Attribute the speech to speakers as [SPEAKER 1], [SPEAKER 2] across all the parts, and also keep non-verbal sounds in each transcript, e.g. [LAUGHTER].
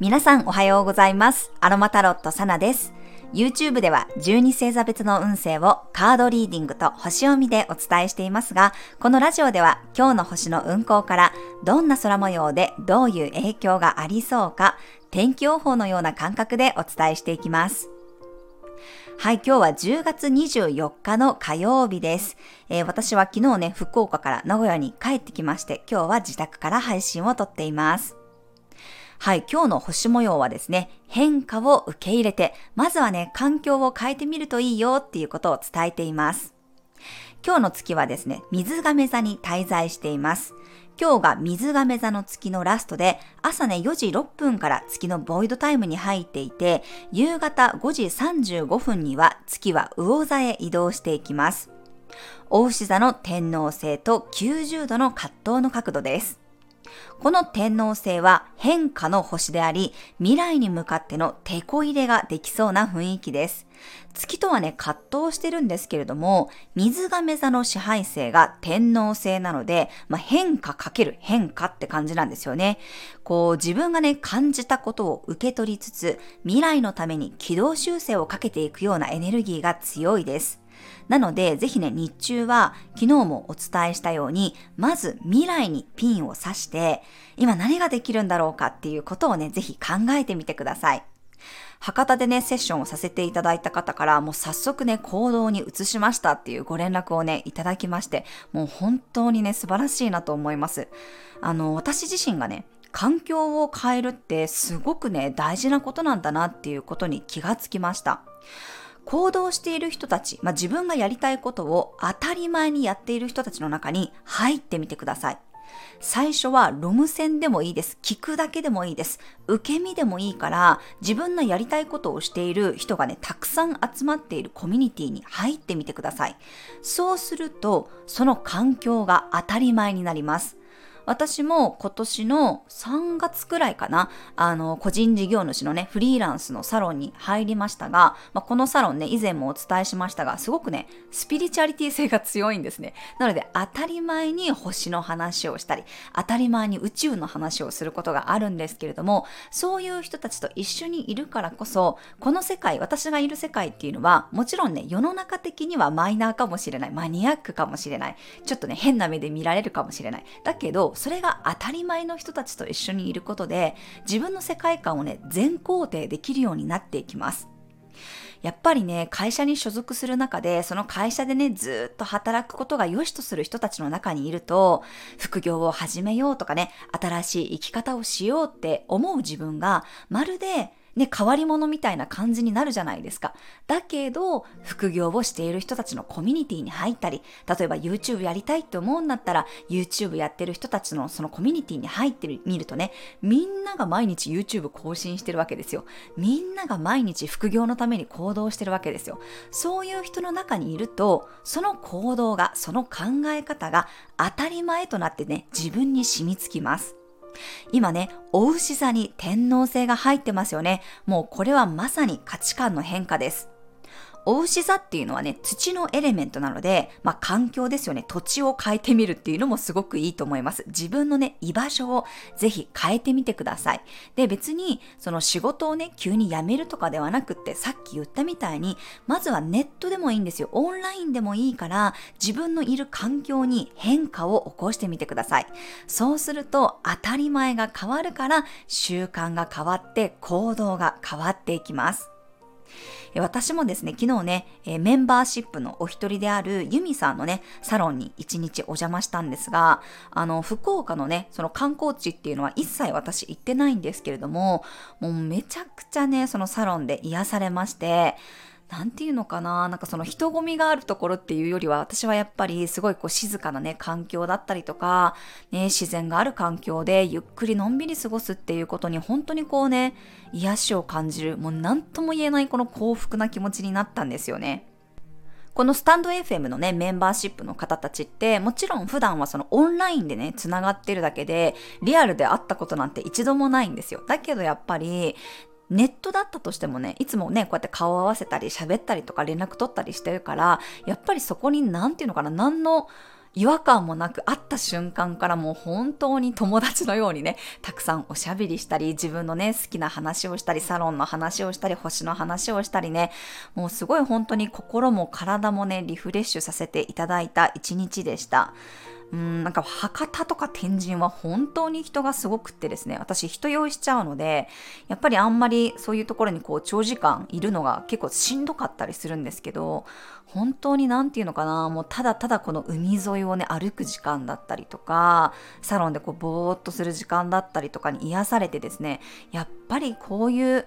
[SPEAKER 1] 皆さんおはようございます。アロマタロットサナです。YouTube では12星座別の運勢をカードリーディングと星読みでお伝えしていますが、このラジオでは今日の星の運行からどんな空模様でどういう影響がありそうか、天気予報のような感覚でお伝えしていきます。はい、今日は10月24日の火曜日です。えー、私は昨日ね、福岡から名古屋に帰ってきまして、今日は自宅から配信をとっています。はい、今日の星模様はですね、変化を受け入れて、まずはね、環境を変えてみるといいよっていうことを伝えています。今日の月はですね、水亀座に滞在しています。今日が水亀座の月のラストで、朝ね4時6分から月のボイドタイムに入っていて、夕方5時35分には月は魚座へ移動していきます。大牛座の天皇星と90度の葛藤の角度です。この天王星は変化の星であり、未来に向かっての手こ入れができそうな雰囲気です。月とはね、葛藤してるんですけれども、水亀座の支配星が天王星なので、まあ、変化かける変化って感じなんですよね。こう、自分がね、感じたことを受け取りつつ、未来のために軌道修正をかけていくようなエネルギーが強いです。なので、ぜひね、日中は昨日もお伝えしたように、まず未来にピンを刺して、今何ができるんだろうかっていうことをね、ぜひ考えてみてください。博多でね、セッションをさせていただいた方から、もう早速ね、行動に移しましたっていうご連絡をね、いただきまして、もう本当にね、素晴らしいなと思います。あの、私自身がね、環境を変えるってすごくね、大事なことなんだなっていうことに気がつきました。行動している人たち、まあ、自分がやりたいことを当たり前にやっている人たちの中に入ってみてください。最初はロム線でもいいです。聞くだけでもいいです。受け身でもいいから、自分のやりたいことをしている人がね、たくさん集まっているコミュニティに入ってみてください。そうすると、その環境が当たり前になります。私も今年の3月くらいかな、あの、個人事業主のね、フリーランスのサロンに入りましたが、まあ、このサロンね、以前もお伝えしましたが、すごくね、スピリチュアリティ性が強いんですね。なので、当たり前に星の話をしたり、当たり前に宇宙の話をすることがあるんですけれども、そういう人たちと一緒にいるからこそ、この世界、私がいる世界っていうのは、もちろんね、世の中的にはマイナーかもしれない、マニアックかもしれない、ちょっとね、変な目で見られるかもしれない。だけど、それが当たり前の人たちと一緒にいることで自分の世界観をね全肯定できるようになっていきます。やっぱりね、会社に所属する中で、その会社でね、ずっと働くことが良しとする人たちの中にいると、副業を始めようとかね、新しい生き方をしようって思う自分が、まるでね、変わり者みたいな感じになるじゃないですか。だけど、副業をしている人たちのコミュニティに入ったり、例えば YouTube やりたいって思うんだったら、YouTube やってる人たちのそのコミュニティに入ってみるとね、みんなが毎日 YouTube 更新してるわけですよ。みんなが毎日副業のために行動してるわけですよ。そういう人の中にいると、その行動が、その考え方が当たり前となってね、自分に染みつきます。今ね、お牛座に天皇星が入ってますよね。もうこれはまさに価値観の変化です。お牛座っていうのはね、土のエレメントなので、まあ環境ですよね。土地を変えてみるっていうのもすごくいいと思います。自分のね、居場所をぜひ変えてみてください。で、別に、その仕事をね、急に辞めるとかではなくって、さっき言ったみたいに、まずはネットでもいいんですよ。オンラインでもいいから、自分のいる環境に変化を起こしてみてください。そうすると、当たり前が変わるから、習慣が変わって、行動が変わっていきます。私もですね、昨日ね、メンバーシップのお一人であるユミさんのね、サロンに一日お邪魔したんですが、あの、福岡のね、その観光地っていうのは一切私行ってないんですけれども、もうめちゃくちゃね、そのサロンで癒されまして、なんていうのかな？なんかその人混みがあるところっていうよりは私はやっぱりすごいこう静かなね環境だったりとか、ね、自然がある環境でゆっくりのんびり過ごすっていうことに本当にこうね癒しを感じるもう何とも言えないこの幸福な気持ちになったんですよね。このスタンド FM のね、メンバーシップの方たちって、もちろん普段はそのオンラインでね、繋がってるだけで、リアルで会ったことなんて一度もないんですよ。だけどやっぱり、ネットだったとしてもね、いつもね、こうやって顔を合わせたり喋ったりとか連絡取ったりしてるから、やっぱりそこに何て言うのかな、何の違和感もなく会った瞬間からもう本当に友達のようにね、たくさんおしゃべりしたり、自分のね、好きな話をしたり、サロンの話をしたり、星の話をしたりね、もうすごい本当に心も体もね、リフレッシュさせていただいた一日でした。うん、なんか博多とか天神は本当に人がすごくってですね、私人用意しちゃうので、やっぱりあんまりそういうところにこう長時間いるのが結構しんどかったりするんですけど、本当に何て言うのかな、もうただただこの海沿いをね、歩く時間だったりとか、サロンでこうぼーっとする時間だったりとかに癒されてですね、やっぱりこういう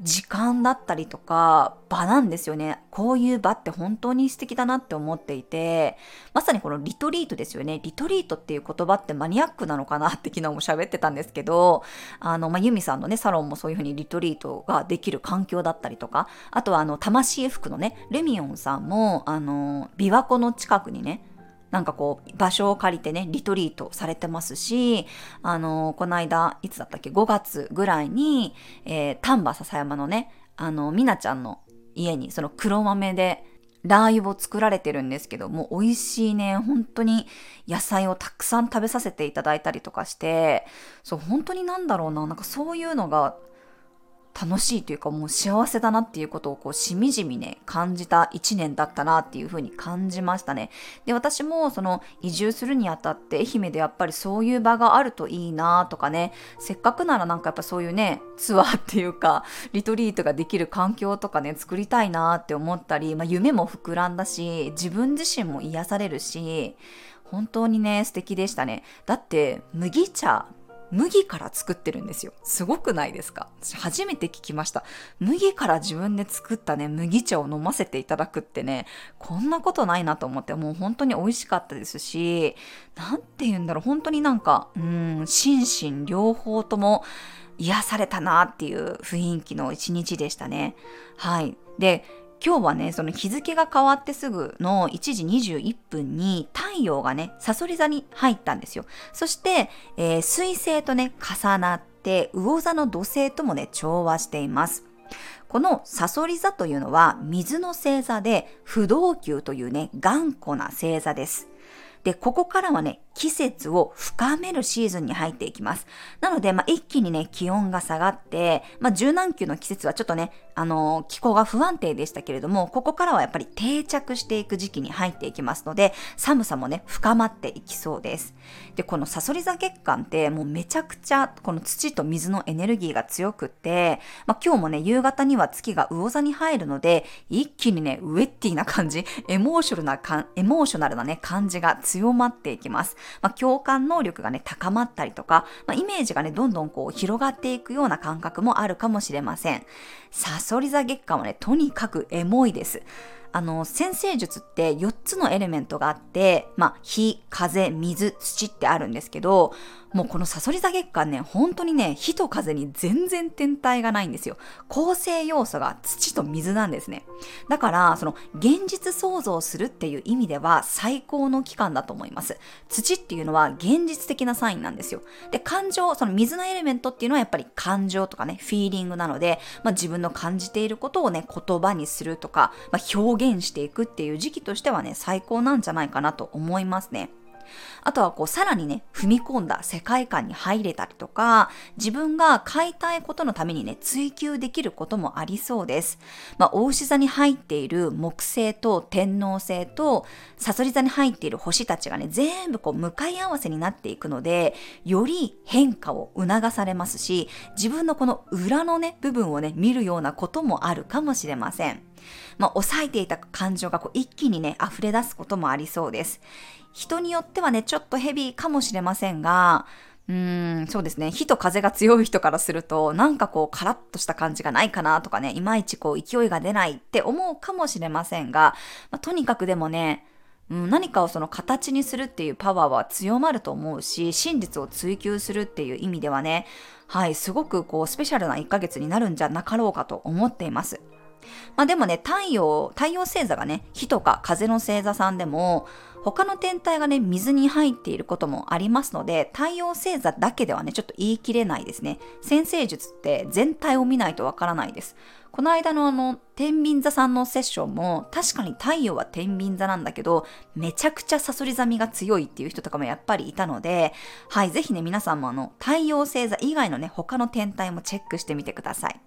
[SPEAKER 1] 時間だったりとか場なんですよね。こういう場って本当に素敵だなって思っていて、まさにこのリトリートですよね。リトリートっていう言葉ってマニアックなのかなって昨日も喋ってたんですけど、あの、まあ、ユミさんのね、サロンもそういうふうにリトリートができる環境だったりとか、あとはあの、魂服のね、レミオンさんも、あの、琵琶湖の近くにね、なんかこう、場所を借りてね、リトリートされてますし、あの、この間、いつだったっけ、5月ぐらいに、えー、丹波篠山のね、あの、みなちゃんの家に、その黒豆で、ラー油を作られてるんですけどもう、美味しいね、本当に野菜をたくさん食べさせていただいたりとかして、そう、本当になんだろうな、なんかそういうのが楽しいというかもう幸せだなっていうことをこうしみじみね感じた一年だったなっていうふうに感じましたね。で私もその移住するにあたって愛媛でやっぱりそういう場があるといいなとかねせっかくならなんかやっぱそういうねツアーっていうか [LAUGHS] リトリートができる環境とかね作りたいなって思ったり、まあ、夢も膨らんだし自分自身も癒されるし本当にね素敵でしたね。だって麦茶麦から作ってるんですよ。すごくないですか？初めて聞きました。麦から自分で作ったね、麦茶を飲ませていただくってね、こんなことないなと思って、もう本当に美味しかったですし、なんて言うんだろう、本当になんか、うん、心身両方とも癒されたなっていう雰囲気の一日でしたね。はい。で、今日はね、その日付が変わってすぐの1時21分に太陽がね、サソリ座に入ったんですよ。そして、えー、水星とね、重なって、魚座の土星ともね、調和しています。このさそり座というのは水の星座で不動級というね、頑固な星座です。で、ここからはね、季節を深めるシーズンに入っていきます。なので、まあ、一気にね、気温が下がって、まあ、柔軟球の季節はちょっとね、あのー、気候が不安定でしたけれども、ここからはやっぱり定着していく時期に入っていきますので、寒さもね、深まっていきそうです。で、このサソリ座月間って、もうめちゃくちゃ、この土と水のエネルギーが強くって、まあ、今日もね、夕方には月が魚座に入るので、一気にね、ウェッティな感じ、エモーショナルな、エモーショナルなね、感じが強強まっていきます。まあ、共感能力がね、高まったりとか、まあ、イメージがね、どんどんこう広がっていくような感覚もあるかもしれません。サソリ座月間はね、とにかくエモいです。あの、先生術って4つのエレメントがあって、まあ、火、風、水、土ってあるんですけど、もうこのサソリ座月間ね、本当にね、火と風に全然天体がないんですよ。構成要素が土と水なんですね。だから、その現実創造するっていう意味では最高の期間だと思います。土っていうのは現実的なサインなんですよ。で、感情、その水のエレメントっていうのはやっぱり感情とかね、フィーリングなので、まあ、自分の感じていることをね、言葉にするとか、まあ、表現していくっていう時期としてはね、最高なんじゃないかなと思いますね。あとはこうさらにね、踏み込んだ世界観に入れたりとか、自分が買いたいことのためにね、追求できることもありそうです。まあ、大牛座に入っている木星と天王星と、サソリ座に入っている星たちがね、全部こう向かい合わせになっていくので、より変化を促されますし、自分のこの裏のね、部分をね、見るようなこともあるかもしれません。まあ、抑えていた感情がこう一気にね、溢れ出すこともありそうです。人によってはね、ちょっとヘビーかもしれませんが、うーん、そうですね。火と風が強い人からすると、なんかこう、カラッとした感じがないかなとかね、いまいちこう、勢いが出ないって思うかもしれませんが、まあ、とにかくでもね、うん、何かをその形にするっていうパワーは強まると思うし、真実を追求するっていう意味ではね、はい、すごくこう、スペシャルな1ヶ月になるんじゃなかろうかと思っています。まあでもね、太陽、太陽星座がね、火とか風の星座さんでも、他の天体がね、水に入っていることもありますので、太陽星座だけではね、ちょっと言い切れないですね。先生術って全体を見ないとわからないです。この間のあの、天秤座さんのセッションも、確かに太陽は天秤座なんだけど、めちゃくちゃサソリ座みが強いっていう人とかもやっぱりいたので、はい、ぜひね、皆さんもあの、太陽星座以外のね、他の天体もチェックしてみてください。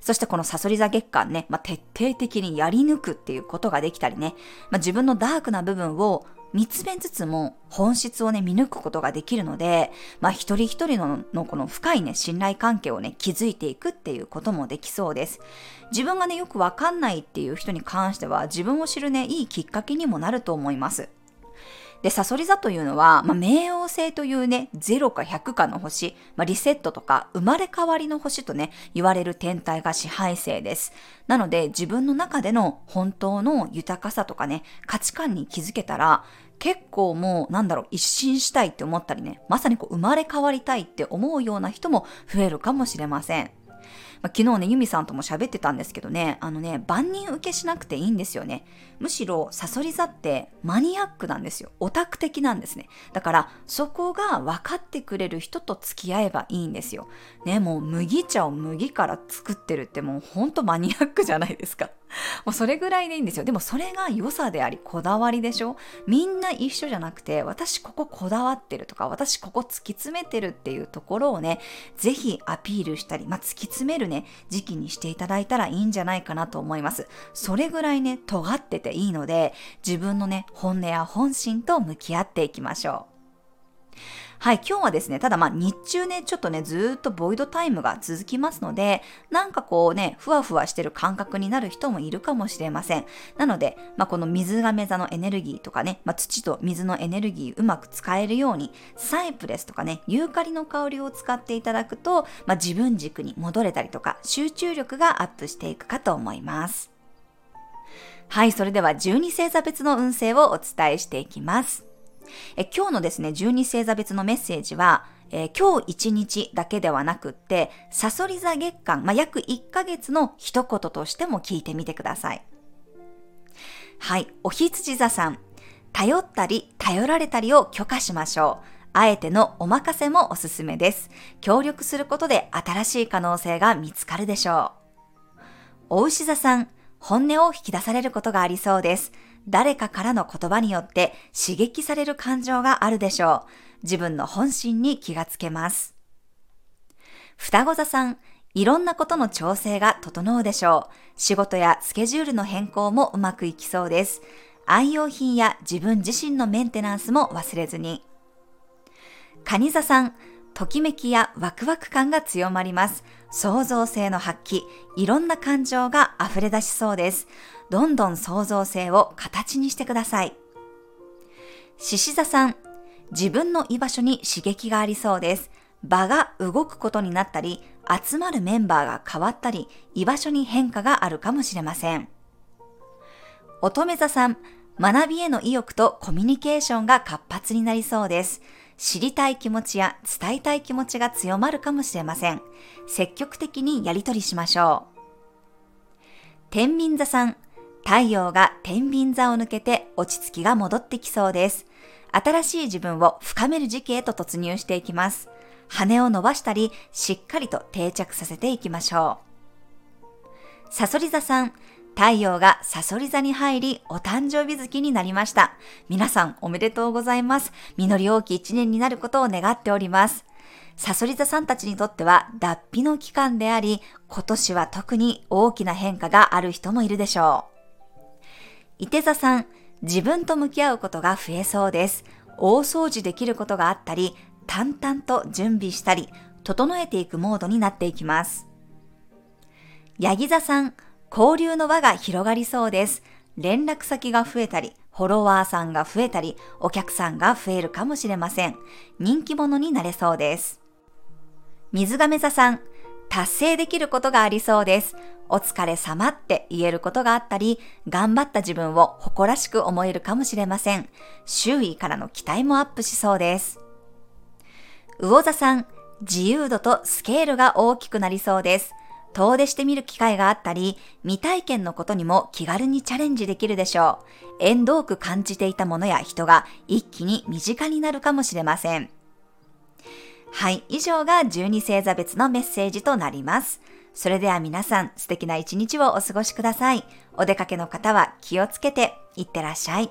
[SPEAKER 1] そしてこのサソリ座月間ね、まあ、徹底的にやり抜くっていうことができたりね、まあ、自分のダークな部分を見つめつつも本質をね、見抜くことができるので、まあ一人一人ののこの深いね、信頼関係をね、築いていくっていうこともできそうです。自分がね、よくわかんないっていう人に関しては、自分を知るね、いいきっかけにもなると思います。で、サソリ座というのは、まあ、冥王星というね、0か100かの星、まあ、リセットとか生まれ変わりの星とね、言われる天体が支配星です。なので、自分の中での本当の豊かさとかね、価値観に気づけたら、結構もうなんだろう一新したいって思ったりねまさにこう生まれ変わりたいって思うような人も増えるかもしれません。まあ、昨日ね、ユミさんとも喋ってたんですけどね、あのね、万人受けしなくていいんですよね。むしろ、サソリ座ってマニアックなんですよ。オタク的なんですね。だから、そこが分かってくれる人と付き合えばいいんですよ。ね、もう麦茶を麦から作ってるってもうほんとマニアックじゃないですか。[LAUGHS] もうそれぐらいでいいんですよ。でもそれが良さであり、こだわりでしょみんな一緒じゃなくて、私こここだわってるとか、私ここ突き詰めてるっていうところをね、ぜひアピールしたり、まあ、突き詰めるね、時期にしていただいたらいいんじゃないかなと思います。それぐらいね、尖ってていいので、自分のね、本音や本心と向き合っていきましょう。はい、今日はですね、ただまあ日中ね、ちょっとね、ずっとボイドタイムが続きますので、なんかこうね、ふわふわしてる感覚になる人もいるかもしれません。なので、まあこの水亀座のエネルギーとかね、まあ土と水のエネルギーうまく使えるように、サイプレスとかね、ユーカリの香りを使っていただくと、まあ自分軸に戻れたりとか、集中力がアップしていくかと思います。はい、それでは12星座別の運勢をお伝えしていきます。え今日のですね、12星座別のメッセージは、えー、今日一日だけではなくって、サソリ座月間、まあ、約1ヶ月の一言としても聞いてみてください。はい、お羊座さん。頼ったり、頼られたりを許可しましょう。あえてのお任せもおすすめです。協力することで新しい可能性が見つかるでしょう。お牛座さん、本音を引き出されることがありそうです。誰かからの言葉によって刺激される感情があるでしょう。自分の本心に気がつけます。双子座さん、いろんなことの調整が整うでしょう。仕事やスケジュールの変更もうまくいきそうです。愛用品や自分自身のメンテナンスも忘れずに。蟹座さん、ときめきやワクワク感が強まります。創造性の発揮、いろんな感情が溢れ出しそうです。どんどん創造性を形にしてください。獅子座さん、自分の居場所に刺激がありそうです。場が動くことになったり、集まるメンバーが変わったり、居場所に変化があるかもしれません。乙女座さん、学びへの意欲とコミュニケーションが活発になりそうです。知りたい気持ちや伝えたい気持ちが強まるかもしれません。積極的にやりとりしましょう。天秤座さん、太陽が天秤座を抜けて落ち着きが戻ってきそうです。新しい自分を深める時期へと突入していきます。羽を伸ばしたり、しっかりと定着させていきましょう。サソリ座さん、太陽がサソリ座に入り、お誕生日月になりました。皆さんおめでとうございます。実り大きい一年になることを願っております。サソリ座さんたちにとっては脱皮の期間であり、今年は特に大きな変化がある人もいるでしょう。伊手座さん、自分と向き合うことが増えそうです。大掃除できることがあったり、淡々と準備したり、整えていくモードになっていきます。ヤギ座さん、交流の輪が広がりそうです。連絡先が増えたり、フォロワーさんが増えたり、お客さんが増えるかもしれません。人気者になれそうです。水亀座さん、達成できることがありそうです。お疲れ様って言えることがあったり、頑張った自分を誇らしく思えるかもしれません。周囲からの期待もアップしそうです。魚座さん、自由度とスケールが大きくなりそうです。遠出してみる機会があったり、未体験のことにも気軽にチャレンジできるでしょう。縁遠く感じていたものや人が一気に身近になるかもしれません。はい、以上が12星座別のメッセージとなります。それでは皆さん素敵な一日をお過ごしください。お出かけの方は気をつけていってらっしゃい。